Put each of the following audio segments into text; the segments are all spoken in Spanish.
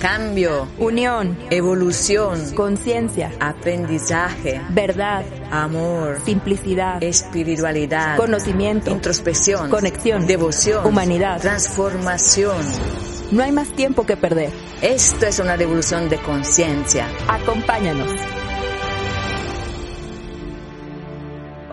cambio, unión, evolución, conciencia, aprendizaje, verdad, amor, simplicidad, espiritualidad, conocimiento, introspección, conexión, devoción, humanidad, transformación. No hay más tiempo que perder. Esto es una revolución de conciencia. Acompáñanos.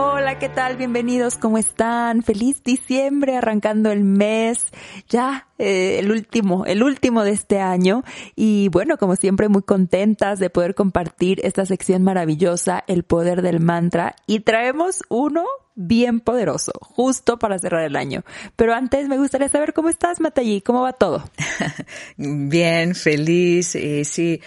Hola, ¿qué tal? Bienvenidos, ¿cómo están? Feliz diciembre, arrancando el mes, ya eh, el último, el último de este año. Y bueno, como siempre, muy contentas de poder compartir esta sección maravillosa, el poder del mantra. Y traemos uno bien poderoso, justo para cerrar el año. Pero antes me gustaría saber cómo estás, Matallí, cómo va todo. Bien, feliz. Y sí,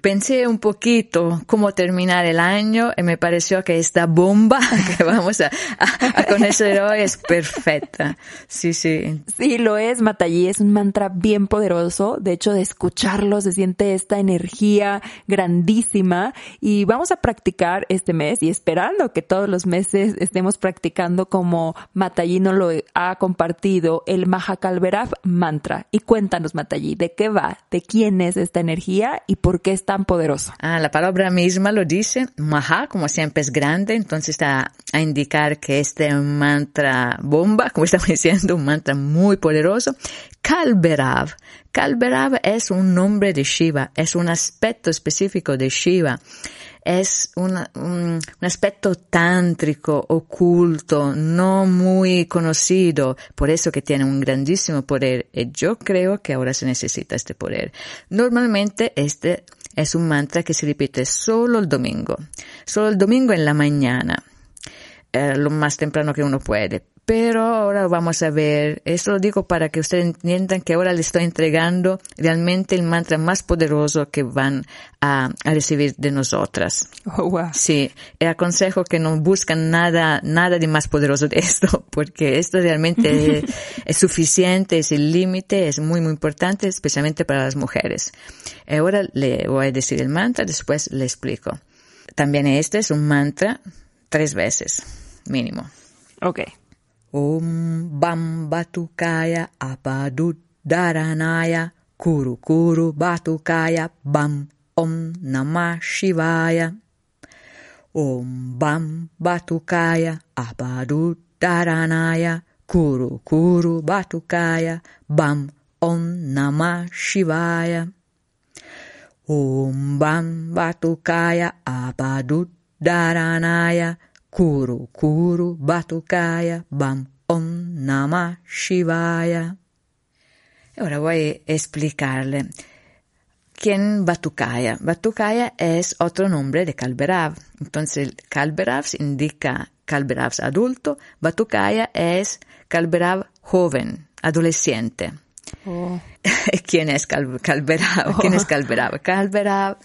pensé un poquito cómo terminar el año y me pareció que esta bomba que vamos a, a, conocer hoy es perfecta. Sí, sí. Sí, lo es, Matallí. Es un mantra bien poderoso. De hecho, de escucharlo se siente esta energía grandísima y vamos a practicar este mes y esperando que todos los meses estemos practicando como Matallí nos lo ha compartido, el Mahakalverav mantra. Y cuéntanos, Matallí, ¿de qué va? ¿De quién es esta energía y por qué es tan poderoso? Ah, la palabra misma lo dice. Maha, como siempre, es grande, entonces está a indicar que este mantra bomba, como estamos diciendo, un mantra muy poderoso. Kalberav. Kalberav es un nombre de Shiva, es un aspecto específico de Shiva es un, un, aspecto tántrico, oculto, no muy conocido, por eso que tiene un grandísimo poder. Y yo creo que ahora se necesita este poder. Normalmente este es un mantra que se repite solo el domingo, solo el domingo en la mañana, eh, lo más temprano que uno puede pero ahora vamos a ver, esto lo digo para que ustedes entiendan que ahora les estoy entregando realmente el mantra más poderoso que van a, a recibir de nosotras. Oh, wow. Sí, y aconsejo que no buscan nada, nada de más poderoso de esto, porque esto realmente es, es, suficiente, es el límite, es muy, muy importante, especialmente para las mujeres. Ahora le voy a decir el mantra, después le explico. También este es un mantra tres veces, mínimo. Okay. ॐ बं बतुकाय अपदुद्धरणाय कुरु कुरु बातुकाय बं ॐ नमः शिवाय। ॐ बं बतुकाय अपदुद्धरणाय कुरु कुरु बातुकाय आपादुदनायरु ॐ नमः शिवाय। ॐ बं वातुकाय आपादुदारानाय Kuru Kuru Batukaya Bam Om Namah Shivaya. Ahora voy a explicarle. ¿Quién Batukaya? Batukaya es otro nombre de Kalberav. Entonces, Kalberav indica Kalberav adulto, Batukaya es Kalberav joven, adolescente. Oh. ¿Quién es Kalberav? ¿Quién es Kalberav? Kalberav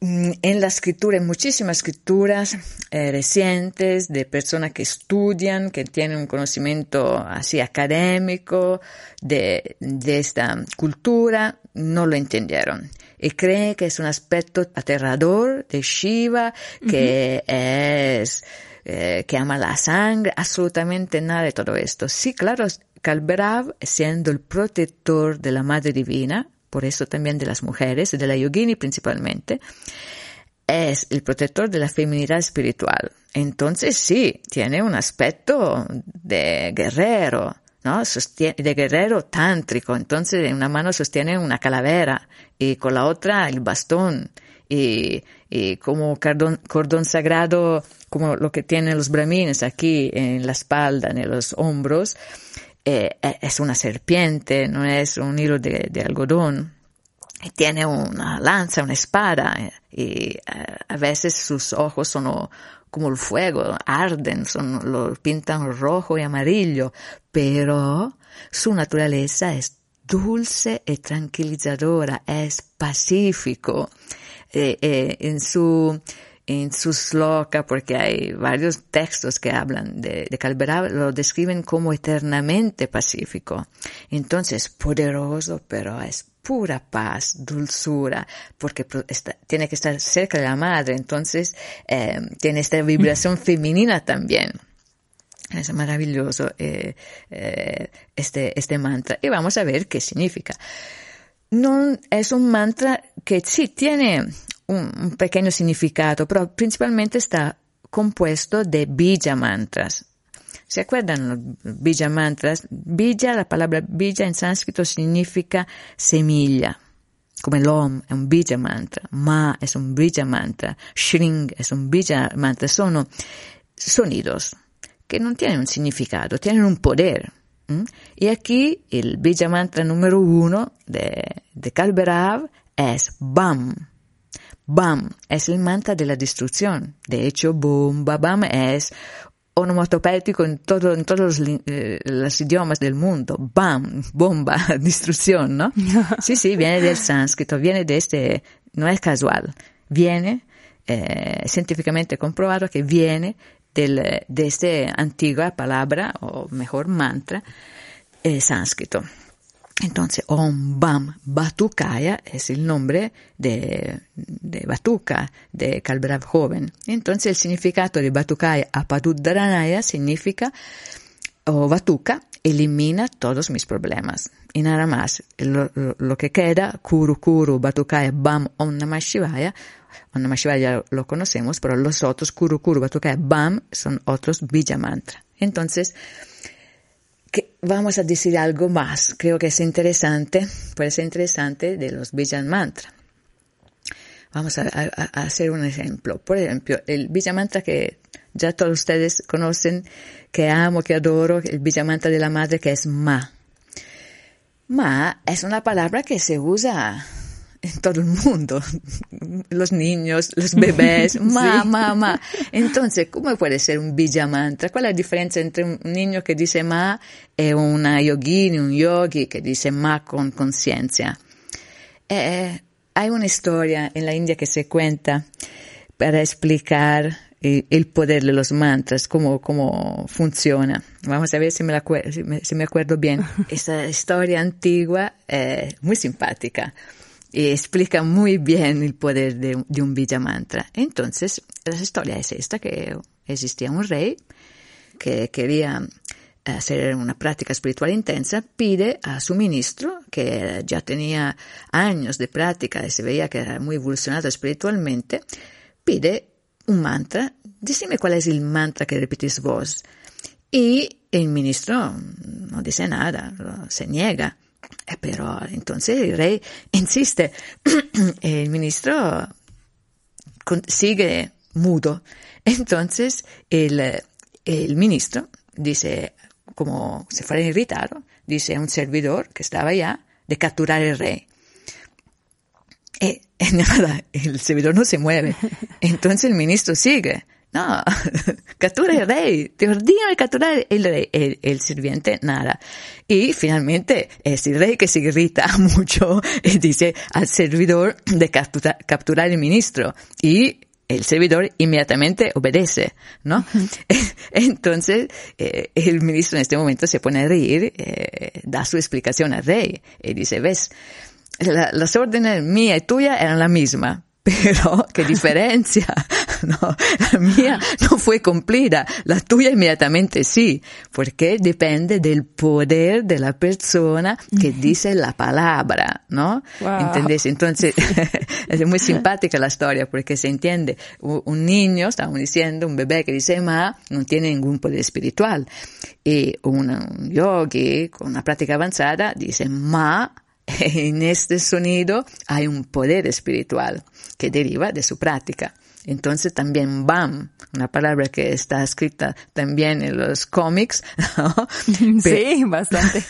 en la escritura, en muchísimas escrituras eh, recientes de personas que estudian, que tienen un conocimiento así académico de, de esta cultura, no lo entendieron. Y creen que es un aspecto aterrador de Shiva, que es, eh, que ama la sangre, absolutamente nada de todo esto. Sí, claro, Kalberav, siendo el protector de la Madre Divina, por eso también de las mujeres, de la yogini principalmente, es el protector de la feminidad espiritual. Entonces sí, tiene un aspecto de guerrero, ¿no? Sostiene, de guerrero tántrico. Entonces en una mano sostiene una calavera y con la otra el bastón y, y como cordón, cordón, sagrado, como lo que tienen los brahmines aquí en la espalda, en los hombros, eh, es una serpiente, no es un hilo de, algodón. Tiene una lanza, una espada, eh, y a veces sus ojos son como el fuego, arden, son, lo pintan rojo y amarillo, pero su naturaleza es dulce y tranquilizadora, es pacífico. Eh, eh, en su en su sloka, porque hay varios textos que hablan de, de Calverá, lo describen como eternamente pacífico. Entonces, poderoso, pero es pura paz, dulzura, porque está, tiene que estar cerca de la madre, entonces eh, tiene esta vibración femenina también. Es maravilloso eh, eh, este, este mantra. Y vamos a ver qué significa. no es un mantra que sí tiene un, pequeño significado, pero principalmente está compuesto de bija mantras. ¿Se acuerdan bija mantras? Bija, la palabra bija en sánscrito significa semilla. Como el om es un bija mantra, ma es un bija mantra, shring es un bija mantra. Son sonidos que no tienen un significado, tienen un poder. Y aquí el bija mantra número uno de Kalberav es BAM. BAM es el mantra de la destrucción. De hecho, bomba, BAM es onomatopético en, todo, en todos los, eh, los, idiomas del mundo. BAM, bomba, destrucción, ¿no? Sí, sí, viene del sánscrito, viene de este, no es casual, viene eh, científicamente comprobado que viene del, de esta antigua palabra, o mejor mantra, eh, sánscrito. Entonces, Om Bam Batukaya es el nombre de, de Batuka, de Kalbrav joven. Entonces, el significado de Batukaya Apaduddaranaya significa, o Batuka, elimina todos mis problemas. Y nada más, lo, que queda, Kuru Kuru, Batukaya, Bam, Om Namah Shivaya, Om lo conocemos, pero los otros, Kuru Kuru, Batukaya, Bam, son otros Bija Mantra. Entonces, vamos a decir algo más. Creo que es interesante, puede ser interesante de los Vijan Mantra. Vamos a, hacer un ejemplo. Por ejemplo, el Vijan Mantra que ya todos ustedes conocen, que amo, que adoro, el Vijan Mantra de la madre que es Ma. Ma es una palabra que se usa todo el mundo, los niños, los bebés, mamá, mamá. Entonces, ¿cómo puede ser un mantra? ¿Cuál es la diferencia entre un niño que dice ma y una yogini, un yogi que dice ma con conciencia? Eh, hay una historia en la India que se cuenta para explicar el poder de los mantras, cómo, cómo funciona. Vamos a ver si me, la, si me, acuerdo bien. Esta historia antigua, eh, muy simpática y explica muy bien el poder de, un Villa Mantra. Entonces, la historia es esta, que existía un rey que quería hacer una práctica espiritual intensa, pide a su ministro, que ya tenía años de práctica y se veía que era muy evolucionado espiritualmente, pide un mantra, decime cuál es el mantra que repetís vos. Y el ministro no dice nada, se niega. Eh, pero entonces el rey insiste, el ministro sigue mudo. Entonces el, el ministro dice, como se fuera irritado, dice a un servidor que estaba allá de capturar el rey. Y, nada, el servidor no se mueve. Entonces el ministro sigue. No, captura el rey, te ordeno de capturar el rey. El, sirviente, nada. Y finalmente es el rey que se irrita mucho y dice al servidor de captura, capturar el ministro. Y el servidor inmediatamente obedece, ¿no? Entonces, eh, el ministro en este momento se pone a reír, eh, da su explicación al rey y dice, ves, las órdenes mía y tuya eran la misma, pero qué diferencia, no, la mía no fue cumplida, la tuya inmediatamente sí, porque depende del poder de la persona que dice la palabra, ¿no? ¿Entendés? Entonces, es muy simpática la historia porque se entiende, un niño, estamos diciendo, un bebé que dice ma, no tiene ningún poder espiritual, y un yogi con una práctica avanzada dice ma, en este sonido hay un poder espiritual que deriva de su práctica. Entonces también BAM, una palabra que está escrita también en los cómics, Sí, bastante.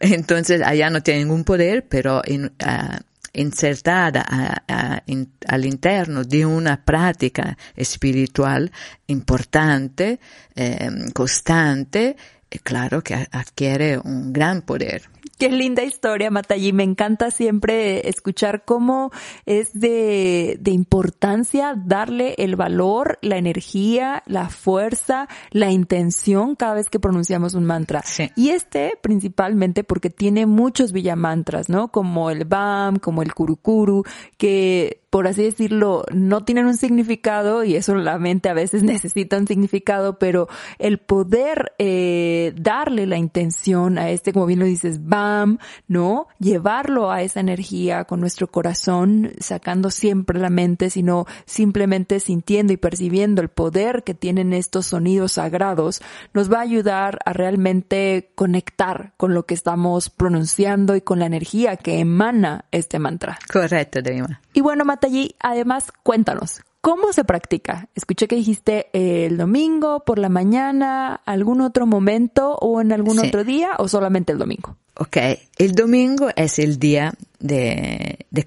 Entonces allá no tiene ningún poder, pero ah, insertada al interno de una práctica espiritual importante, eh, constante, eh, claro que adquiere un gran poder. Qué linda historia, Matallí. Me encanta siempre escuchar cómo es de, de importancia darle el valor, la energía, la fuerza, la intención cada vez que pronunciamos un mantra. Y este principalmente porque tiene muchos villamantras, ¿no? Como el BAM, como el Kurukuru, que por así decirlo, no tienen un significado y eso la mente a veces necesita un significado, pero el poder eh, darle la intención a este, como bien lo dices, BAM, ¿no? Llevarlo a esa energía con nuestro corazón, sacando siempre la mente, sino simplemente sintiendo y percibiendo el poder que tienen estos sonidos sagrados, nos va a ayudar a realmente conectar con lo que estamos pronunciando y con la energía que emana este mantra. Correcto, Dima. Y bueno, Matallí, además, cuéntanos, ¿cómo se practica? Escuché que dijiste el domingo, por la mañana, algún otro momento o en algún otro día o solamente el domingo. Ok, el domingo es el día de, de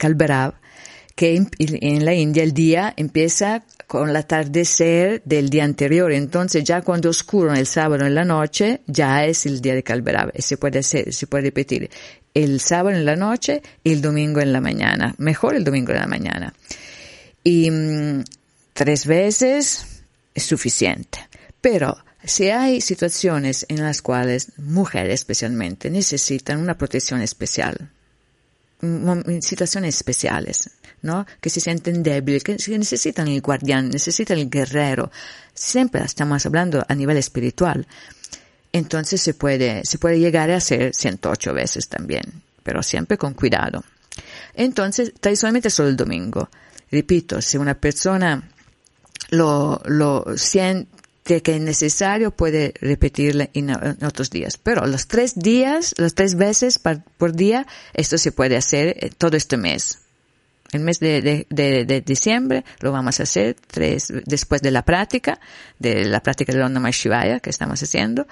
que en, la India el día empieza con el atardecer del día anterior. Entonces ya cuando oscuro el sábado en la noche, ya es el día de Kalberav. Y se puede hacer, se puede repetir el sábado en la noche y el domingo en la mañana. Mejor el domingo en la mañana. Y mm, tres veces es suficiente. Pero si hay situaciones en las cuales mujeres especialmente necesitan una protección especial, situaciones especiales, ¿no? Que se sienten débiles, que necesitan el guardián, necesitan el guerrero. Siempre estamos hablando a nivel espiritual entonces se puede, se puede llegar a hacer 108 veces también, pero siempre con cuidado. Entonces, tradicionalmente solo el domingo. Repito, si una persona lo, lo siente que es necesario, puede repetirlo en, otros días. Pero los tres días, las tres veces por día, esto se puede hacer eh, todo este mes. El mes de, de, de, diciembre lo vamos a hacer tres, después de la práctica, de la práctica de Namah Shivaya que estamos haciendo.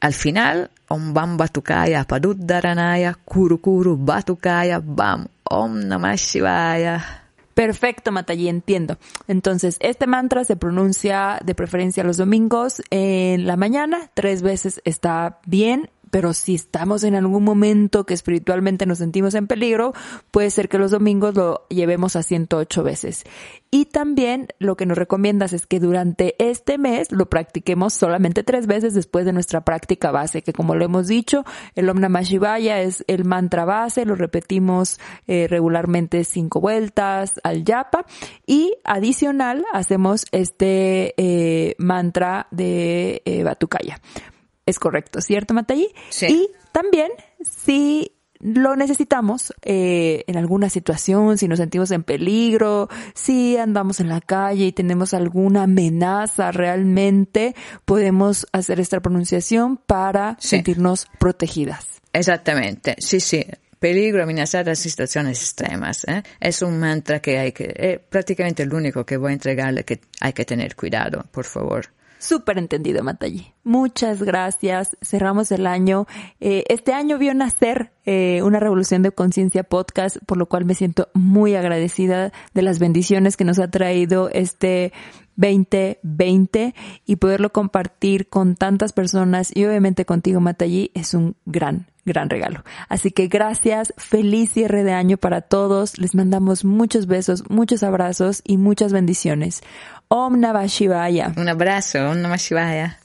Al final, Om Bam Batukaya Paduddaranaya Kuru Kuru Batukaya Bam Om Namah Shivaya. Perfecto, Matallí, entiendo. Entonces, este mantra se pronuncia de preferencia los domingos en la mañana, tres veces está bien pero si estamos en algún momento que espiritualmente nos sentimos en peligro, puede ser que los domingos lo llevemos a 108 veces. Y también lo que nos recomiendas es que durante este mes lo practiquemos solamente tres veces después de nuestra práctica base, que como lo hemos dicho, el Om Namah Shivaya es el mantra base, lo repetimos eh, regularmente cinco vueltas al yapa y adicional hacemos este eh, mantra de eh, Batukaya. Es correcto, ¿cierto, Matallí? Sí. Y también, si lo necesitamos eh, en alguna situación, si nos sentimos en peligro, si andamos en la calle y tenemos alguna amenaza realmente, podemos hacer esta pronunciación para sentirnos protegidas. Exactamente, sí, sí. Peligro, amenazadas, situaciones extremas. ¿eh? Es un mantra que hay que, eh, prácticamente el único que voy a entregarle que hay que tener cuidado, por favor. Súper entendido, Matallí. Muchas gracias. Cerramos el año. Eh, este año vio nacer eh, una revolución de conciencia podcast, por lo cual me siento muy agradecida de las bendiciones que nos ha traído este 2020 y poderlo compartir con tantas personas y obviamente contigo, Matallí, es un gran, gran regalo. Así que gracias, feliz cierre de año para todos. Les mandamos muchos besos, muchos abrazos y muchas bendiciones. Om Namah Shivaya. Un abrazo, Om Namah Shivaya.